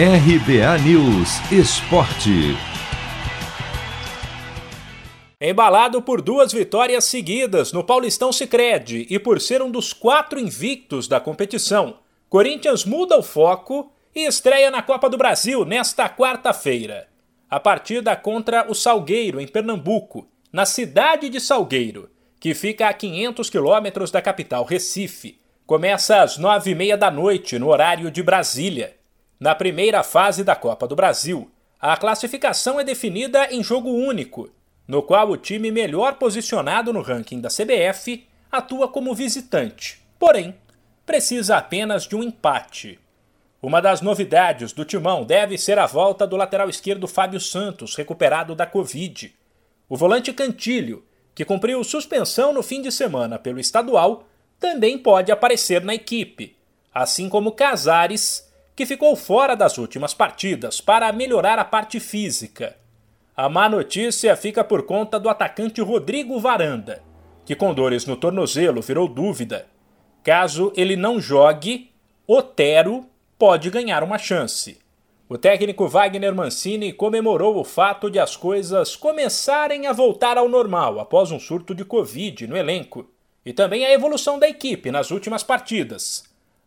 RBA News Esporte. Embalado por duas vitórias seguidas no Paulistão Sicredi e por ser um dos quatro invictos da competição, Corinthians muda o foco e estreia na Copa do Brasil nesta quarta-feira. A partida contra o Salgueiro, em Pernambuco, na cidade de Salgueiro, que fica a 500 quilômetros da capital Recife, começa às nove e meia da noite, no horário de Brasília. Na primeira fase da Copa do Brasil, a classificação é definida em jogo único, no qual o time melhor posicionado no ranking da CBF atua como visitante. Porém, precisa apenas de um empate. Uma das novidades do timão deve ser a volta do lateral esquerdo Fábio Santos, recuperado da Covid. O volante Cantilho, que cumpriu suspensão no fim de semana pelo estadual, também pode aparecer na equipe, assim como Casares, que ficou fora das últimas partidas para melhorar a parte física. A má notícia fica por conta do atacante Rodrigo Varanda, que com dores no tornozelo virou dúvida. Caso ele não jogue, Otero pode ganhar uma chance. O técnico Wagner Mancini comemorou o fato de as coisas começarem a voltar ao normal após um surto de Covid no elenco e também a evolução da equipe nas últimas partidas,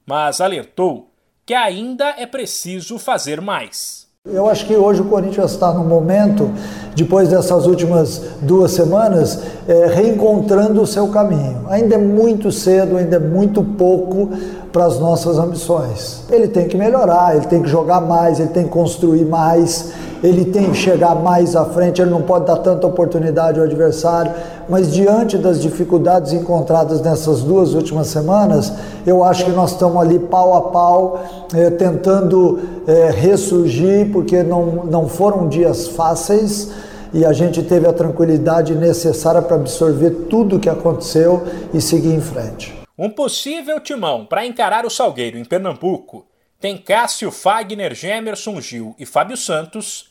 mas alertou que ainda é preciso fazer mais. Eu acho que hoje o Corinthians está no momento, depois dessas últimas duas semanas, é, reencontrando o seu caminho. Ainda é muito cedo, ainda é muito pouco para as nossas ambições. Ele tem que melhorar, ele tem que jogar mais, ele tem que construir mais, ele tem que chegar mais à frente, ele não pode dar tanta oportunidade ao adversário, mas diante das dificuldades encontradas nessas duas últimas semanas, eu acho que nós estamos ali pau a pau, eh, tentando eh, ressurgir, porque não, não foram dias fáceis e a gente teve a tranquilidade necessária para absorver tudo o que aconteceu e seguir em frente. Um possível timão para encarar o Salgueiro em Pernambuco tem Cássio Fagner, Gemerson Gil e Fábio Santos